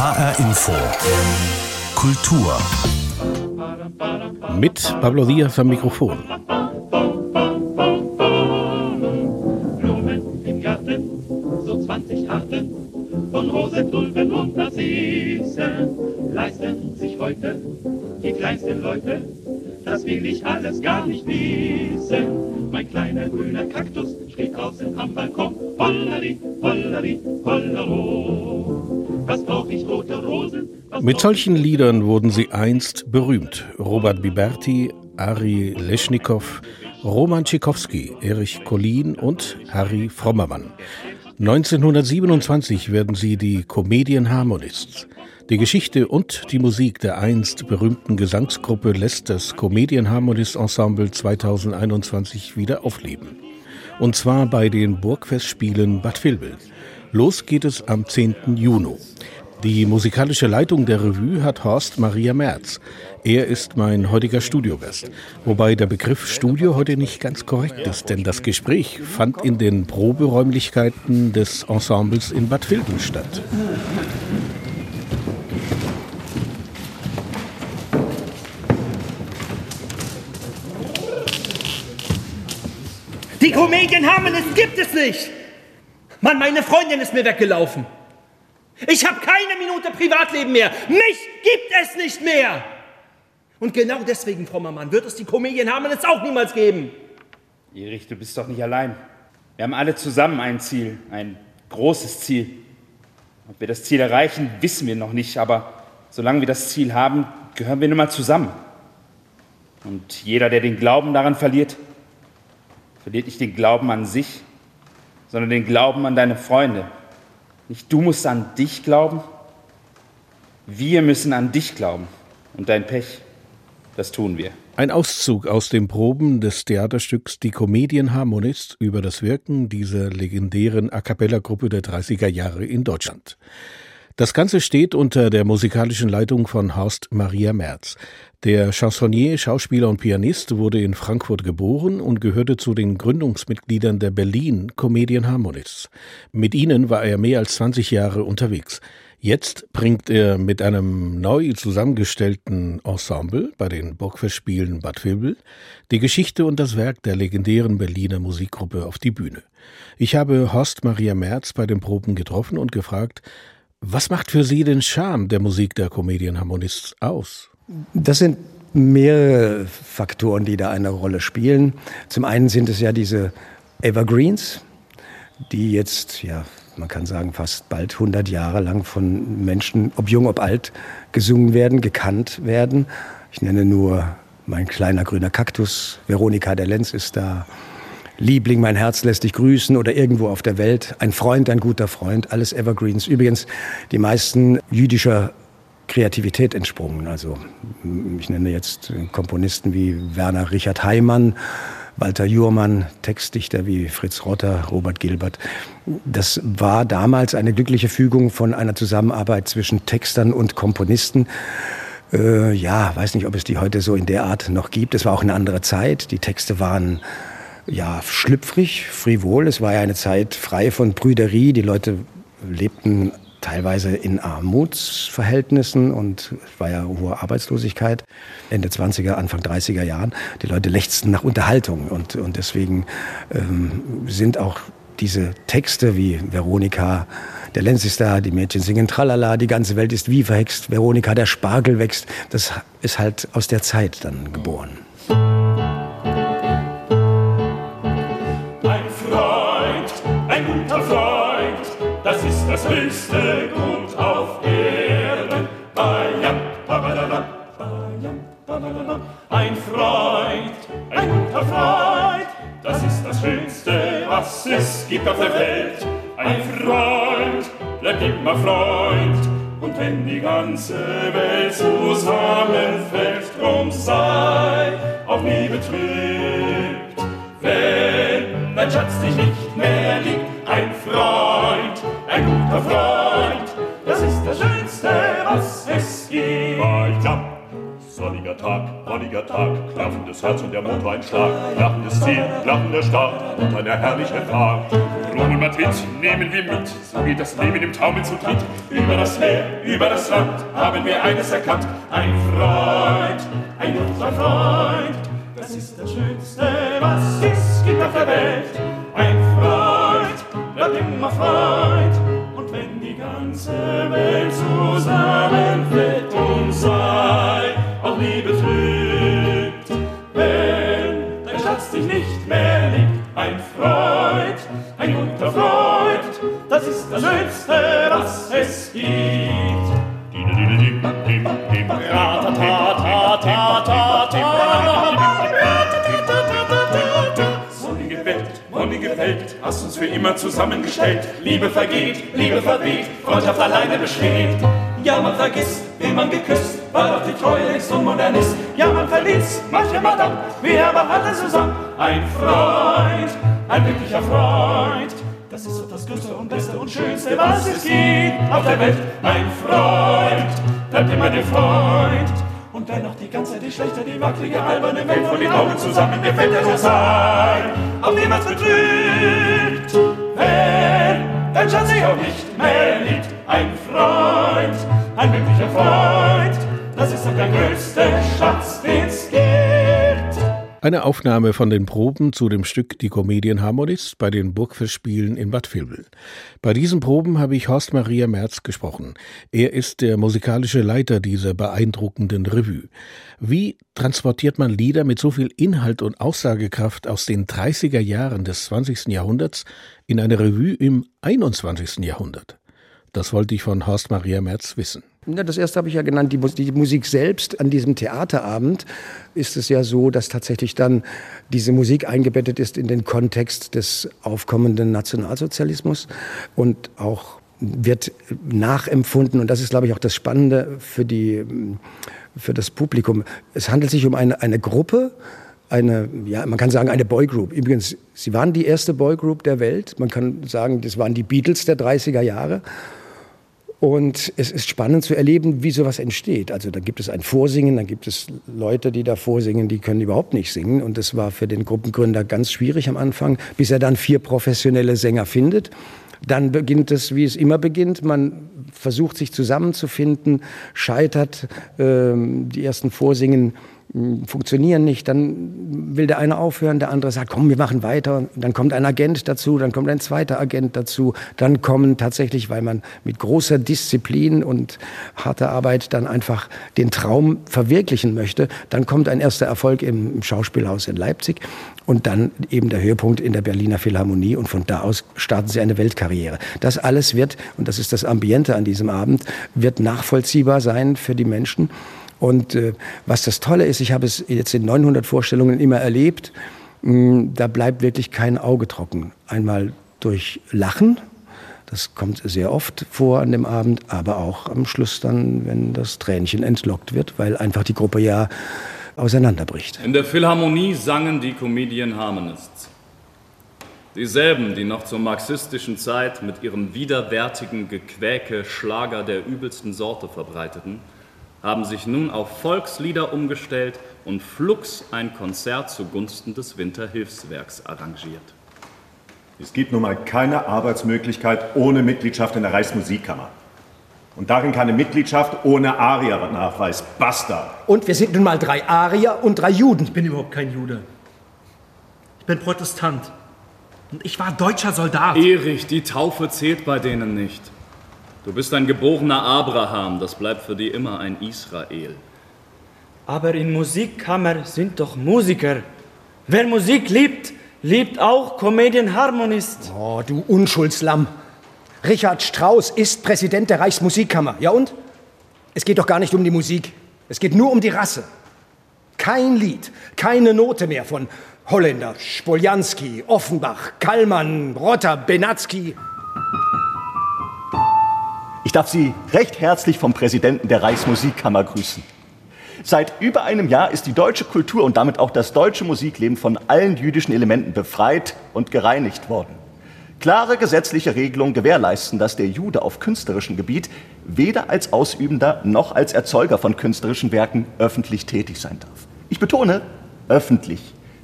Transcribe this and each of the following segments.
HR Info. Kultur. Mit Pablo Diaz am Mikrofon. Blumen im Garten, so 20 Arten von Rosen, Tulpen und Narzissen leisten sich heute die kleinsten Leute. Das will ich alles gar nicht wissen. Mein kleiner grüner Kaktus steht draußen am Balkon. Hollari, hollari, hollero. Was brauch ich rote Rosen? Mit solchen Liedern wurden sie einst berühmt. Robert Biberti, Ari Leschnikow, Roman Tschikowski, Erich Collin und Harry Frommermann. 1927 werden sie die Comedian Harmonists. Die Geschichte und die Musik der einst berühmten Gesangsgruppe lässt das Comedian Harmonist Ensemble 2021 wieder aufleben. Und zwar bei den Burgfestspielen Bad Vilbel. Los geht es am 10. Juni. Die musikalische Leitung der Revue hat Horst Maria Merz. Er ist mein heutiger Studiogast. Wobei der Begriff Studio heute nicht ganz korrekt ist, denn das Gespräch fand in den Proberäumlichkeiten des Ensembles in Bad Vilbel statt. Die Comedian Harmonists gibt es nicht. Mann, meine Freundin ist mir weggelaufen. Ich habe keine Minute Privatleben mehr. Mich gibt es nicht mehr. Und genau deswegen, frommer Mann, wird es die Comedian Harmonists auch niemals geben. Erich, du bist doch nicht allein. Wir haben alle zusammen ein Ziel, ein großes Ziel. Ob wir das Ziel erreichen, wissen wir noch nicht, aber solange wir das Ziel haben, gehören wir nun mal zusammen. Und jeder, der den Glauben daran verliert, verliert nicht den Glauben an sich, sondern den Glauben an deine Freunde. Nicht du musst an dich glauben, wir müssen an dich glauben. Und dein Pech, das tun wir. Ein Auszug aus den Proben des Theaterstücks Die Comedian Harmonist über das Wirken dieser legendären A cappella-Gruppe der 30er Jahre in Deutschland. Das Ganze steht unter der musikalischen Leitung von Horst Maria Merz. Der Chansonnier, Schauspieler und Pianist wurde in Frankfurt geboren und gehörte zu den Gründungsmitgliedern der Berlin Comedian Harmonists. Mit ihnen war er mehr als 20 Jahre unterwegs. Jetzt bringt er mit einem neu zusammengestellten Ensemble bei den Burgfestspielen Bad Vilbel die Geschichte und das Werk der legendären Berliner Musikgruppe auf die Bühne. Ich habe Horst Maria Merz bei den Proben getroffen und gefragt, was macht für Sie den Charme der Musik der Comedian Harmonists aus? Das sind mehrere Faktoren, die da eine Rolle spielen. Zum einen sind es ja diese Evergreens, die jetzt, ja, man kann sagen, fast bald 100 Jahre lang von Menschen, ob jung, ob alt, gesungen werden, gekannt werden. Ich nenne nur mein kleiner grüner Kaktus, Veronika der Lenz ist da, Liebling, mein Herz lässt dich grüßen oder irgendwo auf der Welt, ein Freund, ein guter Freund, alles Evergreens. Übrigens, die meisten jüdischer Kreativität entsprungen. Also ich nenne jetzt Komponisten wie Werner Richard Heimann, Walter Jurmann, Textdichter wie Fritz Rotter, Robert Gilbert. Das war damals eine glückliche Fügung von einer Zusammenarbeit zwischen Textern und Komponisten. Äh, ja, weiß nicht, ob es die heute so in der Art noch gibt. Es war auch eine andere Zeit. Die Texte waren ja schlüpfrig, frivol. Es war ja eine Zeit frei von Brüderie. Die Leute lebten teilweise in Armutsverhältnissen und es war ja hohe Arbeitslosigkeit, Ende 20er, Anfang 30er Jahren. Die Leute lechzten nach Unterhaltung und, und deswegen ähm, sind auch diese Texte wie Veronika, der Lenz ist da, die Mädchen singen Tralala, die ganze Welt ist wie verhext, Veronika, der Spargel wächst, das ist halt aus der Zeit dann geboren. Das höchste Gut auf Erden. Bayam, bayam. Ein Freund, ein guter Freund, das ist das Schönste, was es gibt auf der Welt. Ein Freund bleibt immer Freund. Und wenn die ganze Welt zusammenfällt, drum sei auch nie betrübt. Wenn dein Schatz dich nicht mehr liebt, guter Freund, das ist das Schönste, was es gibt. Bayam, Sonniger Tag, wolliger Tag, klaffendes Herz und der Motor ein Schlag, lachendes Ziel, lachender Start und eine herrliche Fahrt. Ruhm und Madrid nehmen wir mit, so geht das Leben im Taumel zu dritt. Über das Meer, über das Land haben wir eines erkannt, ein Freund, ein guter Freund. Das ist das Schönste, was es gibt auf der Welt. Ein Freund, bleibt immer Freund. Die ganze Welt zusammenfällt und sei auch nie betrübt, wenn dein Schatz dich nicht mehr liebt, ein Freund, ein guter Freund, das ist das Schönste, was es gibt. Sonnige Welt, hast uns für immer zusammengestellt. Liebe vergeht, Liebe verweht, Freundschaft alleine besteht. Ja, man vergisst, wen man geküsst, weil doch die Treue längst unmodern ist. Ja, man verliert manche Madame, wir aber alle zusammen. Ein Freund, ein wirklicher Freund. Das ist doch das Größte und Beste und Schönste, was es gibt auf der Welt. Ein Freund, bleibt immer der Freund. Und wenn noch die ganze, die schlechte, die wackelige, alberne Welt von den Augen zusammen mir fällt, er so sein, auf niemals betrübt. Eine Aufnahme von den Proben zu dem Stück Die Comedienharmonist bei den Burgfestspielen in Bad Vilbel. Bei diesen Proben habe ich Horst Maria Merz gesprochen. Er ist der musikalische Leiter dieser beeindruckenden Revue. Wie transportiert man Lieder mit so viel Inhalt und Aussagekraft aus den 30er Jahren des 20. Jahrhunderts in eine Revue im 21. Jahrhundert? Das wollte ich von Horst Maria Merz wissen. Das erste habe ich ja genannt, die, die, Musik selbst. An diesem Theaterabend ist es ja so, dass tatsächlich dann diese Musik eingebettet ist in den Kontext des aufkommenden Nationalsozialismus und auch wird nachempfunden. Und das ist, glaube ich, auch das Spannende für, die, für das Publikum. Es handelt sich um eine, eine Gruppe, eine, ja, man kann sagen, eine Boygroup. Übrigens, sie waren die erste Boygroup der Welt. Man kann sagen, das waren die Beatles der 30er Jahre. Und es ist spannend zu erleben, wie sowas entsteht. Also da gibt es ein Vorsingen, dann gibt es Leute, die da vorsingen, die können überhaupt nicht singen. Und das war für den Gruppengründer ganz schwierig am Anfang, bis er dann vier professionelle Sänger findet. Dann beginnt es, wie es immer beginnt. Man versucht sich zusammenzufinden, scheitert. Ähm, die ersten Vorsingen funktionieren nicht, dann will der eine aufhören, der andere sagt, komm, wir machen weiter. Dann kommt ein Agent dazu, dann kommt ein zweiter Agent dazu. Dann kommen tatsächlich, weil man mit großer Disziplin und harter Arbeit dann einfach den Traum verwirklichen möchte, dann kommt ein erster Erfolg im, Schauspielhaus in Leipzig und dann eben der Höhepunkt in der Berliner Philharmonie und von da aus starten sie eine Weltkarriere. Das alles wird, und das ist das Ambiente an diesem Abend, wird nachvollziehbar sein für die Menschen. Und äh, was das Tolle ist, ich habe es jetzt in 900 Vorstellungen immer erlebt, mh, hm, da bleibt wirklich kein Auge trocken. Einmal durch Lachen, das kommt sehr oft vor an dem Abend, aber auch am Schluss dann, wenn das Tränchen entlockt wird, weil einfach die Gruppe ja auseinanderbricht. In der Philharmonie sangen die Comedian Harmonists. Dieselben, die noch zur marxistischen Zeit mit ihrem widerwärtigen Gequäke Schlager der übelsten Sorte verbreiteten, haben sich nun auf Volkslieder umgestellt und flugs ein Konzert zugunsten des Winterhilfswerks arrangiert. Es gibt nun mal keine Arbeitsmöglichkeit ohne Mitgliedschaft in der Reichsmusikkammer. Und darin keine Mitgliedschaft ohne Ariernachweis. Basta. Und wir sind nun mal drei Arier und drei Juden. Ich bin überhaupt kein Jude. Ich bin Protestant. Und ich war deutscher Soldat. Erich, die Taufe zählt bei denen nicht. Du bist ein geborener Abraham, das bleibt für dich immer ein Israel. Aber in Musikkammer sind doch Musiker. Wer Musik liebt, liebt auch Comedian-Harmonist. Oh, du Unschuldslamm. Richard Strauss ist Präsident der Reichsmusikkammer. Ja und? Es geht doch gar nicht um die Musik. Es geht nur um die Rasse. Kein Lied, keine Note mehr von Holländer, Spoljanski, Offenbach, Kallmann, Rotter, Benatzky. Ich darf Sie recht herzlich vom Präsidenten der Reichsmusikkammer grüßen. Seit über einem Jahr ist die deutsche Kultur und damit auch das deutsche Musikleben von allen jüdischen Elementen befreit und gereinigt worden. Klare gesetzliche Regelungen gewährleisten, dass der Jude auf künstlerischem Gebiet weder als Ausübender noch als Erzeuger von künstlerischen Werken öffentlich tätig sein darf. Ich betone, öffentlich.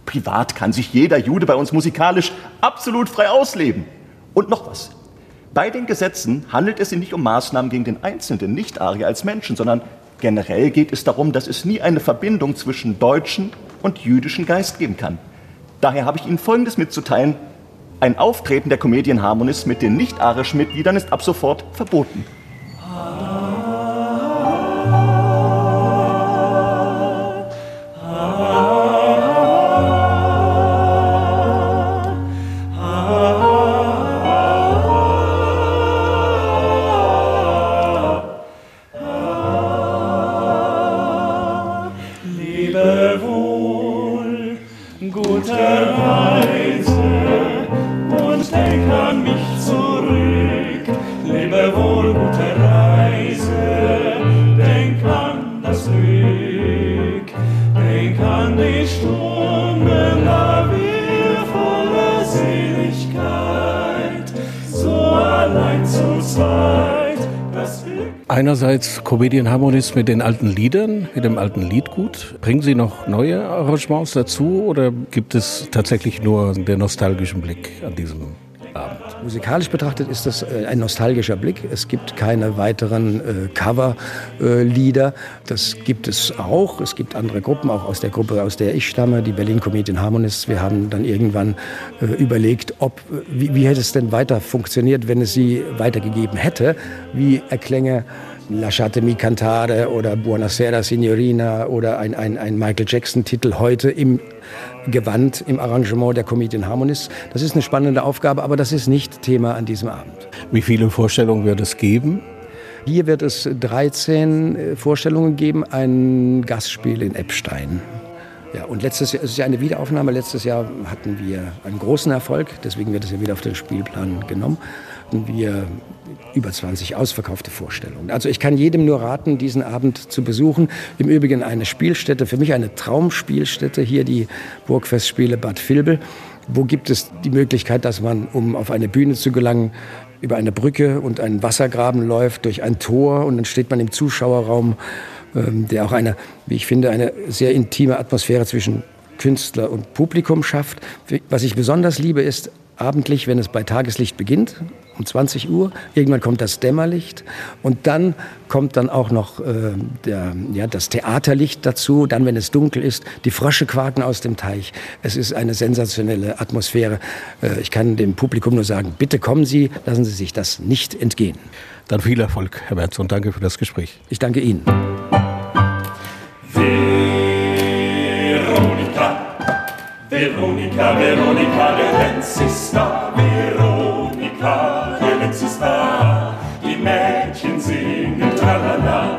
Privat kann sich jeder Jude bei uns musikalisch absolut frei ausleben. Und noch was. Bei den Gesetzen handelt es sich nicht um Maßnahmen gegen den einzelnen Nicht-Arier als Menschen, sondern generell geht es darum, dass es nie eine Verbindung zwischen deutschen und jüdischen Geist geben kann. Daher habe ich Ihnen Folgendes mitzuteilen. Ein Auftreten der Comedian Harmonists mit den nicht-arischen Mitgliedern ist ab sofort verboten. Einerseits Comedian Harmonist mit den alten Liedern, mit dem alten Liedgut. Bringen Sie noch neue Arrangements dazu oder gibt es tatsächlich nur den nostalgischen Blick an diesem Abend? Musikalisch betrachtet ist das äh, ein nostalgischer Blick. Es gibt keine weiteren äh, Cover-Lieder. das gibt es auch. Es gibt andere Gruppen, auch aus der Gruppe, aus der ich stamme, die Berlin Comedian Harmonists. Wir haben dann irgendwann äh, überlegt, ob, wie, wie hätte es denn weiter funktioniert, wenn es sie weitergegeben hätte. Wie erklänge Lasciatemi cantare oder Buonasera Signorina oder ein, ein, ein Michael Jackson-Titel heute im Gewand, im Arrangement der Comedian Harmonists. Das ist eine spannende Aufgabe, aber das ist nicht Thema an diesem Abend. Wie viele Vorstellungen wird es geben? Hier wird es 13 äh, Vorstellungen geben, ein Gastspiel in Eppstein. Ja, und letztes Jahr, es ist ja eine Wiederaufnahme. Letztes Jahr hatten wir einen großen Erfolg, deswegen wird es ja wieder auf den Spielplan genommen. Und wir über 20 ausverkaufte Vorstellungen. Also ich kann jedem nur raten, diesen Abend zu besuchen. Im Übrigen eine Spielstätte, für mich eine Traumspielstätte, hier die Burgfestspiele Bad Vilbel. Wo gibt es die Möglichkeit, dass man, um auf eine Bühne zu gelangen, über eine Brücke und einen Wassergraben läuft, durch ein Tor und dann steht man im Zuschauerraum, ähm, der auch eine, wie ich finde, eine sehr intime Atmosphäre zwischen Künstler und Publikum schafft. Was ich besonders liebe, ist abendlich, wenn es bei Tageslicht beginnt, um 20 Uhr. Irgendwann kommt das Dämmerlicht und dann kommt dann auch noch äh, der, ja, das Theaterlicht dazu. Dann, wenn es dunkel ist, die Frösche quaken aus dem Teich. Es ist eine sensationelle Atmosphäre. Äh, ich kann dem Publikum nur sagen, bitte kommen Sie, lassen Sie sich das nicht entgehen. Dann viel Erfolg, Herr Merz, und danke für das Gespräch. Ich danke Ihnen. Veronica, Veronica, der Lenz ist da. Veronica, Lenz ist da. Die Mädchen singen tralala.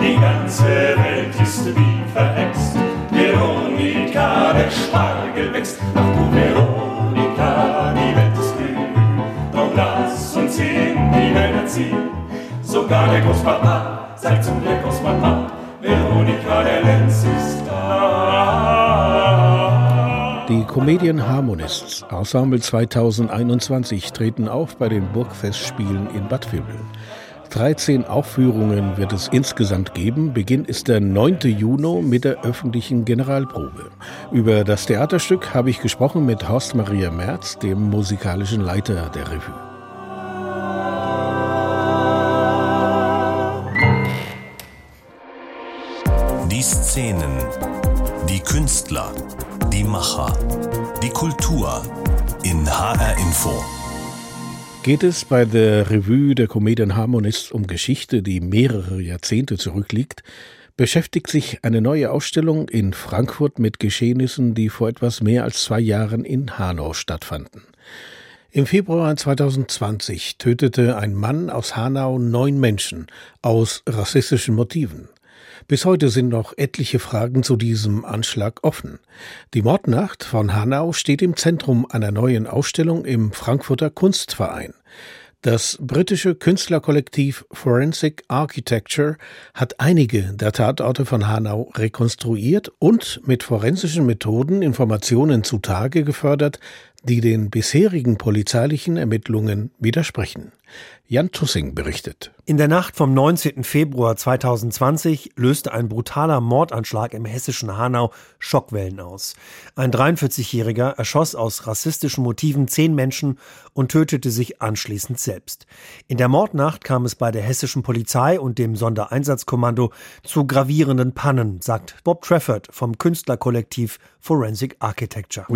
Die ganze Welt ist wie verhext. Veronica, der Spargel wächst. Ach du Veronica, die Welt ist grün. Doch lass uns in die Welt ziehen. Sogar der Großpapa sagt zum der Großmama. Veronica, der Lenz ist Die Comedian Harmonists Ensemble 2021 treten auf bei den Burgfestspielen in Bad Vilbel. 13 Aufführungen wird es insgesamt geben. Beginn ist der 9. Juni mit der öffentlichen Generalprobe. Über das Theaterstück habe ich gesprochen mit Horst Maria Merz, dem musikalischen Leiter der Revue. Die Szenen, die Künstler, die Macher, die Kultur in HR Info. Geht es bei der Revue der Comedian Harmonists um Geschichte, die mehrere Jahrzehnte zurückliegt, beschäftigt sich eine neue Ausstellung in Frankfurt mit Geschehnissen, die vor etwas mehr als zwei Jahren in Hanau stattfanden. Im Februar 2020 tötete ein Mann aus Hanau neun Menschen aus rassistischen Motiven. Bis heute sind noch etliche Fragen zu diesem Anschlag offen. Die Mordnacht von Hanau steht im Zentrum einer neuen Ausstellung im Frankfurter Kunstverein. Das britische Künstlerkollektiv Forensic Architecture hat einige der Tatorte von Hanau rekonstruiert und mit forensischen Methoden Informationen zutage gefördert, die den bisherigen polizeilichen Ermittlungen widersprechen. Jan Tussing berichtet. In der Nacht vom 19. Februar 2020 löste ein brutaler Mordanschlag im hessischen Hanau Schockwellen aus. Ein 43-Jähriger erschoss aus rassistischen Motiven zehn Menschen und tötete sich anschließend selbst. In der Mordnacht kam es bei der hessischen Polizei und dem Sondereinsatzkommando zu gravierenden Pannen, sagt Bob Trafford vom Künstlerkollektiv Forensic Architecture.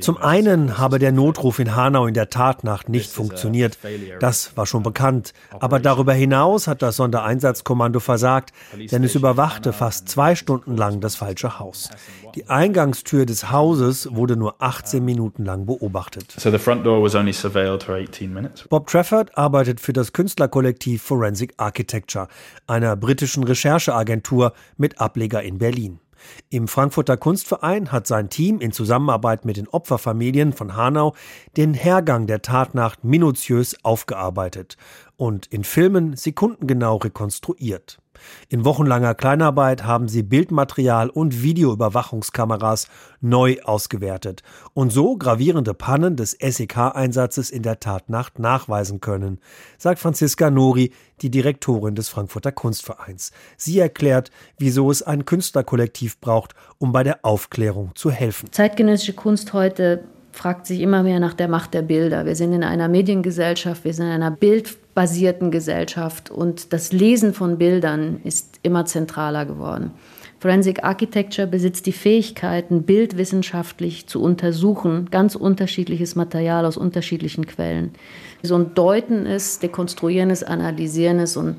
Zum einen habe der Notruf in Hanau in der Tatnacht nicht funktioniert. Das war schon bekannt. Aber darüber hinaus hat das Sondereinsatzkommando versagt, denn es überwachte fast zwei Stunden lang das falsche Haus. Die Eingangstür des Hauses wurde nur 18 Minuten lang beobachtet. Bob Trafford arbeitet für das Künstlerkollektiv Forensic Architecture, einer britischen Rechercheagentur mit Ableger in Berlin. Im Frankfurter Kunstverein hat sein Team in Zusammenarbeit mit den Opferfamilien von Hanau den Hergang der Tatnacht minutiös aufgearbeitet und in Filmen sekundengenau rekonstruiert. In wochenlanger Kleinarbeit haben sie Bildmaterial und Videoüberwachungskameras neu ausgewertet und so gravierende Pannen des SEK-Einsatzes in der Tatnacht nachweisen können, sagt Franziska Nori, die Direktorin des Frankfurter Kunstvereins. Sie erklärt, wieso es ein Künstlerkollektiv braucht, um bei der Aufklärung zu helfen. Zeitgenössische Kunst heute fragt sich immer mehr nach der Macht der Bilder. Wir sind in einer Mediengesellschaft, wir sind in einer bildbasierten Gesellschaft und das Lesen von Bildern ist immer zentraler geworden. Forensic Architecture besitzt die Fähigkeiten, bildwissenschaftlich zu untersuchen, ganz unterschiedliches Material aus unterschiedlichen Quellen. So ein Deuten ist, Dekonstruieren ist, Analysieren ist und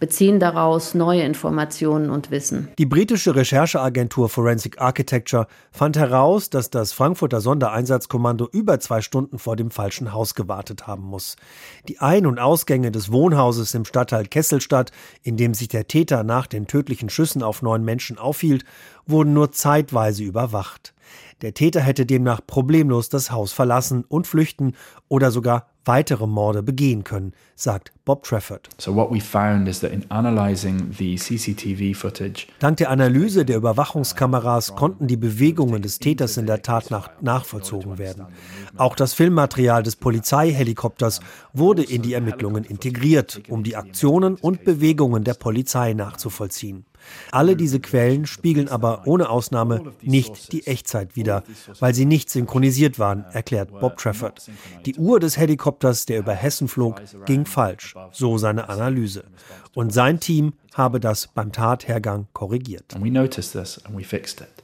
beziehen daraus neue Informationen und Wissen. Die britische Rechercheagentur Forensic Architecture fand heraus, dass das Frankfurter Sondereinsatzkommando über zwei Stunden vor dem falschen Haus gewartet haben muss. Die Ein- und Ausgänge des Wohnhauses im Stadtteil Kesselstadt, in dem sich der Täter nach den tödlichen Schüssen auf neun Menschen aufhielt, wurden nur zeitweise überwacht. Der Täter hätte demnach problemlos das Haus verlassen und flüchten oder sogar weitere Morde begehen können, sagt Bob Trafford. Dank der Analyse der Überwachungskameras konnten die Bewegungen des Täters in der Tatnacht nachvollzogen werden. Auch das Filmmaterial des Polizeihelikopters wurde in die Ermittlungen integriert, um die Aktionen und Bewegungen der Polizei nachzuvollziehen. Alle diese Quellen spiegeln aber ohne Ausnahme nicht die Echtzeit wider, weil sie nicht synchronisiert waren, erklärt Bob Trafford. Die Uhr des Helikopters, der über Hessen flog, ging falsch, so seine Analyse. Und sein Team habe das beim Tathergang korrigiert.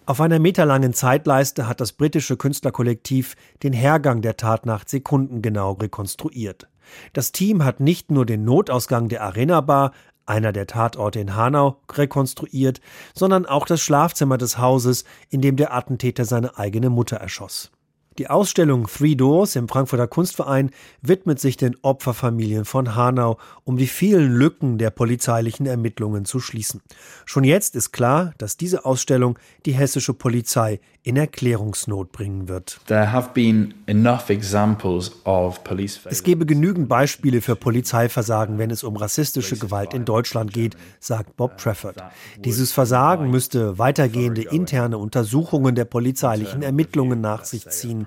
Auf einer meterlangen Zeitleiste hat das britische Künstlerkollektiv den Hergang der Tatnacht sekundengenau rekonstruiert. Das Team hat nicht nur den Notausgang der Arena Bar, einer der Tatorte in Hanau, rekonstruiert, sondern auch das Schlafzimmer des Hauses, in dem der Attentäter seine eigene Mutter erschoss. Die Ausstellung Three Doors im Frankfurter Kunstverein widmet sich den Opferfamilien von Hanau, um die vielen Lücken der polizeilichen Ermittlungen zu schließen. Schon jetzt ist klar, dass diese Ausstellung die hessische Polizei in Erklärungsnot bringen wird. Es gebe genügend Beispiele für Polizeiversagen, wenn es um rassistische Gewalt in Deutschland geht, sagt Bob Trafford. Dieses Versagen müsste weitergehende interne Untersuchungen der polizeilichen Ermittlungen nach sich ziehen.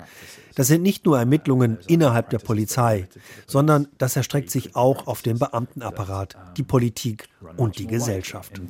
Das sind nicht nur Ermittlungen innerhalb der Polizei, sondern das erstreckt sich auch auf den Beamtenapparat, die Politik und die Gesellschaft.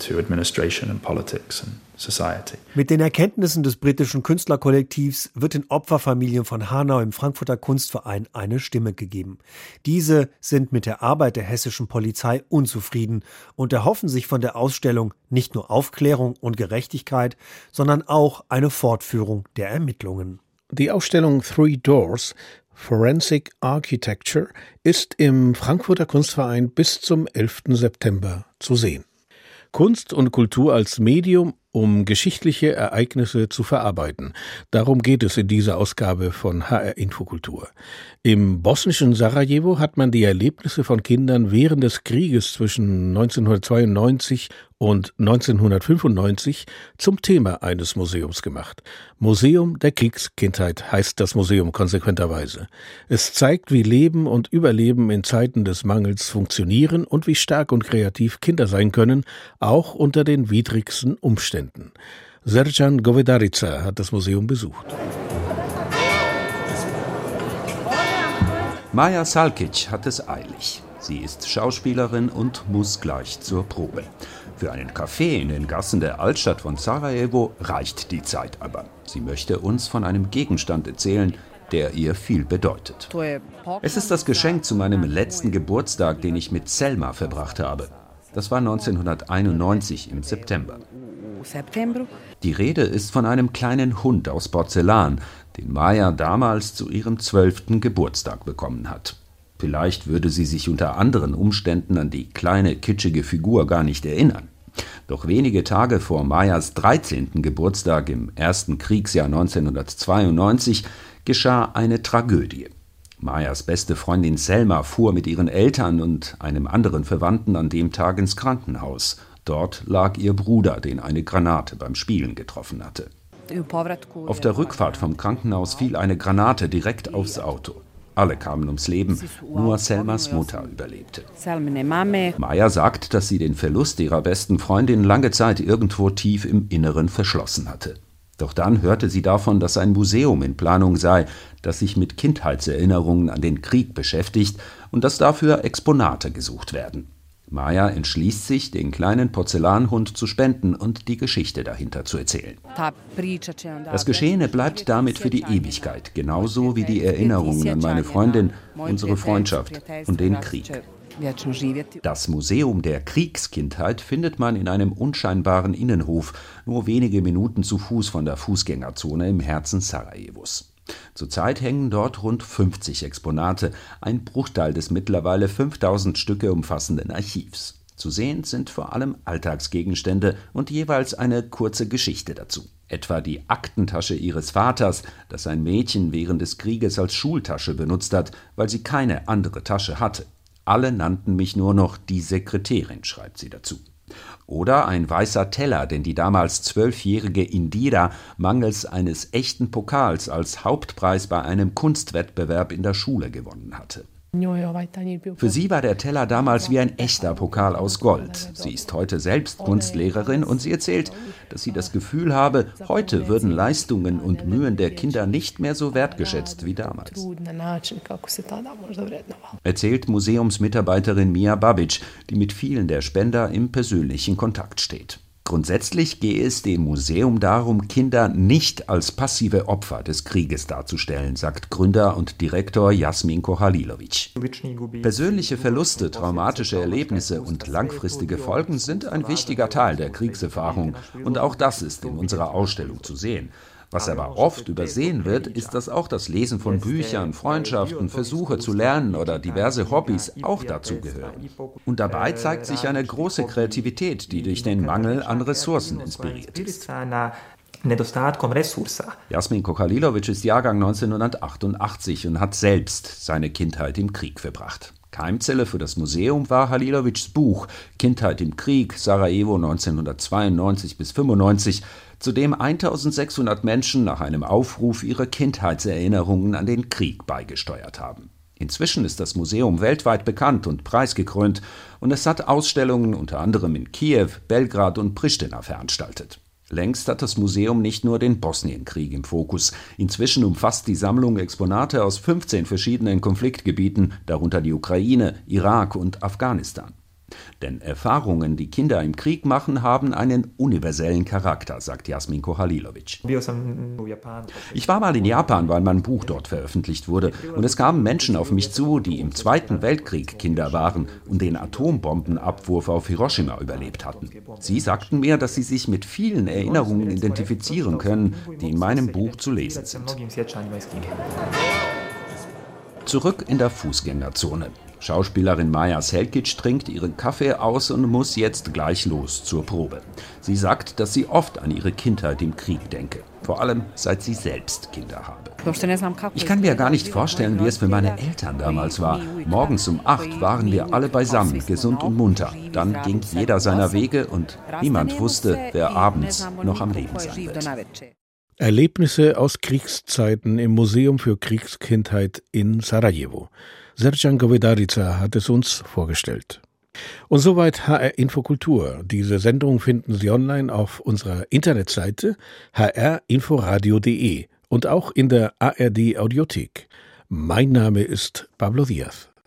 Mit den Erkenntnissen des britischen Künstlerkollektivs wird den Opferfamilien von Hanau im Frankfurter Kunstverein eine Stimme gegeben. Diese sind mit der Arbeit der hessischen Polizei unzufrieden und erhoffen sich von der Ausstellung nicht nur Aufklärung und Gerechtigkeit, sondern auch eine Fortführung der Ermittlungen. Die Ausstellung Three Doors Forensic Architecture ist im Frankfurter Kunstverein bis zum 11. September zu sehen. Kunst und Kultur als Medium um geschichtliche Ereignisse zu verarbeiten. Darum geht es in dieser Ausgabe von HR Infokultur. Im bosnischen Sarajevo hat man die Erlebnisse von Kindern während des Krieges zwischen 1992 und 1995 zum Thema eines Museums gemacht. Museum der Kriegskindheit heißt das Museum konsequenterweise. Es zeigt, wie Leben und Überleben in Zeiten des Mangels funktionieren und wie stark und kreativ Kinder sein können, auch unter den widrigsten Umständen. Produzenten. Serjan Govedarica hat das Museum besucht. Maja Salkic hat es eilig. Sie ist Schauspielerin und muss gleich zur Probe. Für einen Kaffee in den Gassen der Altstadt von Sarajevo reicht die Zeit aber. Sie möchte uns von einem Gegenstand erzählen, der ihr viel bedeutet. Es ist das Geschenk zu meinem letzten Geburtstag, den ich mit Selma verbracht habe. Das war 1991 im September. Die Rede ist von einem kleinen Hund aus Porzellan, den Maya damals zu ihrem zwölften Geburtstag bekommen hat. Vielleicht würde sie sich unter anderen Umständen an die kleine, kitschige Figur gar nicht erinnern. Doch wenige Tage vor Mayas 13. Geburtstag im ersten Kriegsjahr 1992 geschah eine Tragödie. Mayas beste Freundin Selma fuhr mit ihren Eltern und einem anderen Verwandten an dem Tag ins Krankenhaus. Dort lag ihr Bruder, den eine Granate beim Spielen getroffen hatte. Auf der Rückfahrt vom Krankenhaus fiel eine Granate direkt aufs Auto. Alle kamen ums Leben, nur Selmas Mutter überlebte. Maya sagt, dass sie den Verlust ihrer besten Freundin lange Zeit irgendwo tief im Inneren verschlossen hatte. Doch dann hörte sie davon, dass ein Museum in Planung sei, das sich mit Kindheitserinnerungen an den Krieg beschäftigt und dass dafür Exponate gesucht werden. Maya entschließt sich, den kleinen Porzellanhund zu spenden und die Geschichte dahinter zu erzählen. Das Geschehene bleibt damit für die Ewigkeit, genauso wie die Erinnerungen an meine Freundin, unsere Freundschaft und den Krieg. Das Museum der Kriegskindheit findet man in einem unscheinbaren Innenhof, nur wenige Minuten zu Fuß von der Fußgängerzone im Herzen Sarajevos. Zurzeit hängen dort rund 50 Exponate, ein Bruchteil des mittlerweile 5000 Stücke umfassenden Archivs. Zu sehen sind vor allem Alltagsgegenstände und jeweils eine kurze Geschichte dazu. Etwa die Aktentasche ihres Vaters, das ein Mädchen während des Krieges als Schultasche benutzt hat, weil sie keine andere Tasche hatte. Alle nannten mich nur noch die Sekretärin, schreibt sie dazu. Oder ein weißer Teller, den die damals zwölfjährige Indira mangels eines echten Pokals als Hauptpreis bei einem Kunstwettbewerb in der Schule gewonnen hatte. Für sie war der Teller damals wie ein echter Pokal aus Gold. Sie ist heute selbst Kunstlehrerin und sie erzählt, dass sie das Gefühl habe, heute würden Leistungen und Mühen der Kinder nicht mehr so wertgeschätzt wie damals. Erzählt Museumsmitarbeiterin Mia Babic, die mit vielen der Spender im persönlichen Kontakt steht. Grundsätzlich gehe es dem Museum darum, Kinder nicht als passive Opfer des Krieges darzustellen, sagt Gründer und Direktor Jasmin Kohalilovic. Persönliche Verluste, traumatische Erlebnisse und langfristige Folgen sind ein wichtiger Teil der Kriegserfahrung und auch das ist in unserer Ausstellung zu sehen. Was aber oft übersehen wird, ist, dass auch das Lesen von Büchern, Freundschaften, Versuche zu lernen oder diverse Hobbys auch dazu gehören. Und dabei zeigt sich eine große Kreativität, die durch den Mangel an Ressourcen inspiriert ist. Jasmin Kokalilovic ist Jahrgang 1988 und hat selbst seine Kindheit im Krieg verbracht. Keimzelle für das Museum war Halilovics Buch Kindheit im Krieg, Sarajevo 1992 bis 95, zu dem 1600 Menschen nach einem Aufruf ihre Kindheitserinnerungen an den Krieg beigesteuert haben. Inzwischen ist das Museum weltweit bekannt und preisgekrönt und es hat Ausstellungen unter anderem in Kiew, Belgrad und Pristina veranstaltet. Längst hat das Museum nicht nur den Bosnienkrieg im Fokus. Inzwischen umfasst die Sammlung Exponate aus 15 verschiedenen Konfliktgebieten, darunter die Ukraine, Irak und Afghanistan. Denn Erfahrungen, die Kinder im Krieg machen, haben einen universellen Charakter, sagt Jasmin Kohalilovic. Ich war mal in Japan, weil mein Buch dort veröffentlicht wurde, und es kamen Menschen auf mich zu, die im Zweiten Weltkrieg Kinder waren und den Atombombenabwurf auf Hiroshima überlebt hatten. Sie sagten mir, dass sie sich mit vielen Erinnerungen identifizieren können, die in meinem Buch zu lesen sind. Zurück in der Fußgängerzone. Schauspielerin Maja Selkic trinkt ihren Kaffee aus und muss jetzt gleich los zur Probe. Sie sagt, dass sie oft an ihre Kindheit im Krieg denke, vor allem seit sie selbst Kinder habe. Ich kann mir gar nicht vorstellen, wie es für meine Eltern damals war. Morgens um acht waren wir alle beisammen, gesund und munter. Dann ging jeder seiner Wege und niemand wusste, wer abends noch am Leben sein wird. Erlebnisse aus Kriegszeiten im Museum für Kriegskindheit in Sarajevo. Serjan Govedarica hat es uns vorgestellt. Und soweit HR Infokultur. Diese Sendung finden Sie online auf unserer Internetseite hrinforadio.de und auch in der ARD Audiothek. Mein Name ist Pablo Diaz.